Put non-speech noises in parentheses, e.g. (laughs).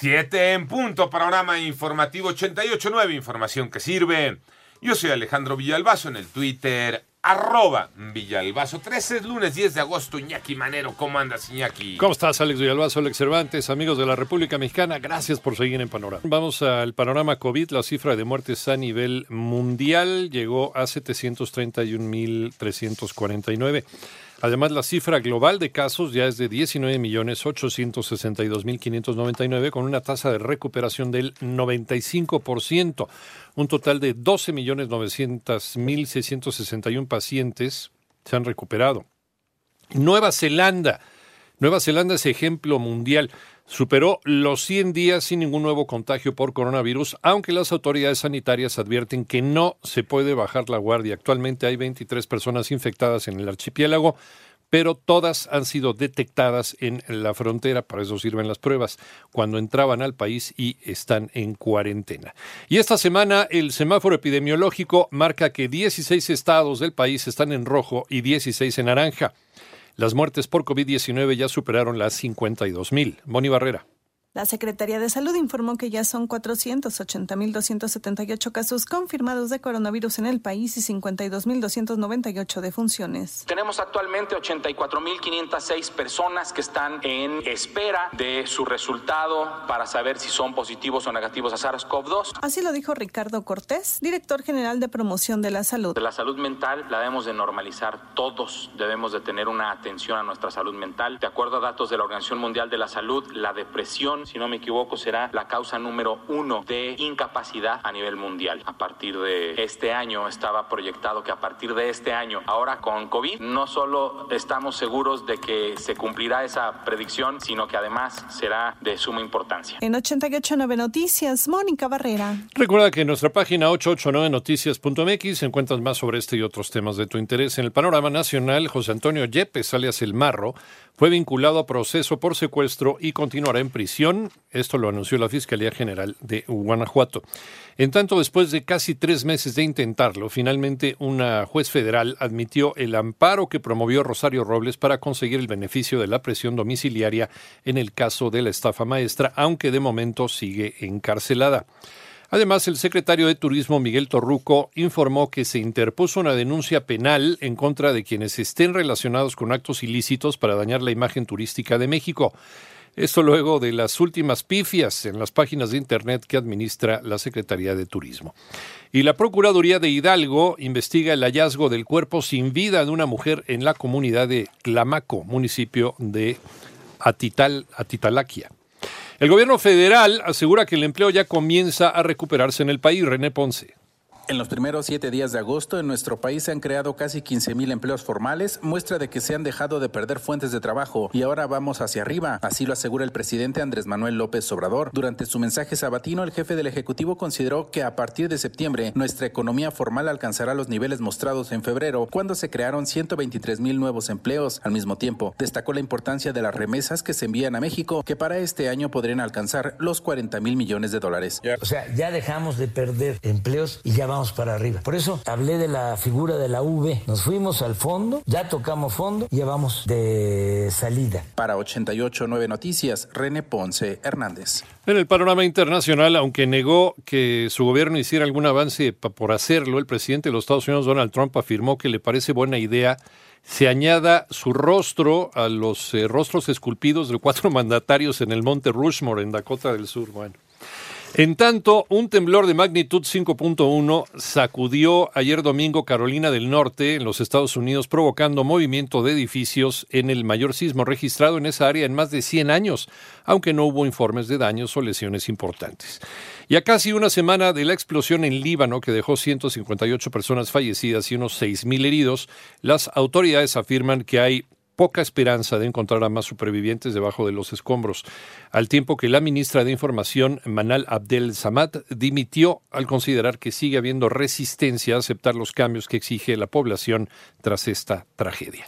Siete en punto, panorama informativo 88.9, información que sirve. Yo soy Alejandro Villalbazo en el Twitter, arroba Villalbazo. 13 lunes 10 de agosto, Iñaki Manero. ¿Cómo andas, Iñaki? ¿Cómo estás, Alex Villalbazo, Alex Cervantes, amigos de la República Mexicana? Gracias por seguir en Panorama. Vamos al panorama COVID. La cifra de muertes a nivel mundial llegó a 731.349. Además, la cifra global de casos ya es de 19.862.599 con una tasa de recuperación del 95%. Un total de 12.900.661 pacientes se han recuperado. Nueva Zelanda. Nueva Zelanda es ejemplo mundial. Superó los 100 días sin ningún nuevo contagio por coronavirus, aunque las autoridades sanitarias advierten que no se puede bajar la guardia. Actualmente hay 23 personas infectadas en el archipiélago, pero todas han sido detectadas en la frontera, para eso sirven las pruebas, cuando entraban al país y están en cuarentena. Y esta semana el semáforo epidemiológico marca que 16 estados del país están en rojo y 16 en naranja. Las muertes por COVID-19 ya superaron las 52 mil. Moni Barrera. La Secretaría de Salud informó que ya son 480.278 casos confirmados de coronavirus en el país y 52.298 defunciones. Tenemos actualmente 84.506 personas que están en espera de su resultado para saber si son positivos o negativos a SARS-CoV-2. Así lo dijo Ricardo Cortés, director general de promoción de la salud. De la salud mental la debemos de normalizar. Todos debemos de tener una atención a nuestra salud mental. De acuerdo a datos de la Organización Mundial de la Salud, la depresión si no me equivoco, será la causa número uno de incapacidad a nivel mundial. A partir de este año estaba proyectado que a partir de este año, ahora con COVID, no solo estamos seguros de que se cumplirá esa predicción, sino que además será de suma importancia. En 889 Noticias, Mónica Barrera. Recuerda que en nuestra página 889noticias.mx encuentras más sobre este y otros temas de tu interés. En el panorama nacional, José Antonio Yepes, alias El Marro, fue vinculado a proceso por secuestro y continuará en prisión. Esto lo anunció la Fiscalía General de Guanajuato. En tanto, después de casi tres meses de intentarlo, finalmente una juez federal admitió el amparo que promovió Rosario Robles para conseguir el beneficio de la presión domiciliaria en el caso de la estafa maestra, aunque de momento sigue encarcelada. Además, el secretario de Turismo, Miguel Torruco, informó que se interpuso una denuncia penal en contra de quienes estén relacionados con actos ilícitos para dañar la imagen turística de México. Esto luego de las últimas pifias en las páginas de Internet que administra la Secretaría de Turismo. Y la Procuraduría de Hidalgo investiga el hallazgo del cuerpo sin vida de una mujer en la comunidad de Clamaco, municipio de Atital, Atitalaquia. El gobierno federal asegura que el empleo ya comienza a recuperarse en el país. René Ponce. En los primeros siete días de agosto en nuestro país se han creado casi 15 mil empleos formales, muestra de que se han dejado de perder fuentes de trabajo y ahora vamos hacia arriba. Así lo asegura el presidente Andrés Manuel López Obrador. Durante su mensaje sabatino, el jefe del Ejecutivo consideró que a partir de septiembre nuestra economía formal alcanzará los niveles mostrados en febrero, cuando se crearon 123 mil nuevos empleos. Al mismo tiempo, destacó la importancia de las remesas que se envían a México, que para este año podrían alcanzar los 40 mil millones de dólares. O sea, ya dejamos de perder empleos y ya vamos para arriba. Por eso hablé de la figura de la V. Nos fuimos al fondo, ya tocamos fondo, ya vamos de salida. Para 889 Noticias, René Ponce Hernández. En el panorama internacional, aunque negó que su gobierno hiciera algún avance por hacerlo, el presidente de los Estados Unidos, Donald Trump, afirmó que le parece buena idea se añada su rostro a los eh, rostros esculpidos de cuatro (laughs) mandatarios en el monte Rushmore, en Dakota del Sur. Bueno. En tanto, un temblor de magnitud 5.1 sacudió ayer domingo Carolina del Norte, en los Estados Unidos, provocando movimiento de edificios en el mayor sismo registrado en esa área en más de 100 años, aunque no hubo informes de daños o lesiones importantes. Y a casi una semana de la explosión en Líbano, que dejó 158 personas fallecidas y unos 6.000 heridos, las autoridades afirman que hay poca esperanza de encontrar a más supervivientes debajo de los escombros, al tiempo que la ministra de Información, Manal Abdel Samad, dimitió al considerar que sigue habiendo resistencia a aceptar los cambios que exige la población tras esta tragedia.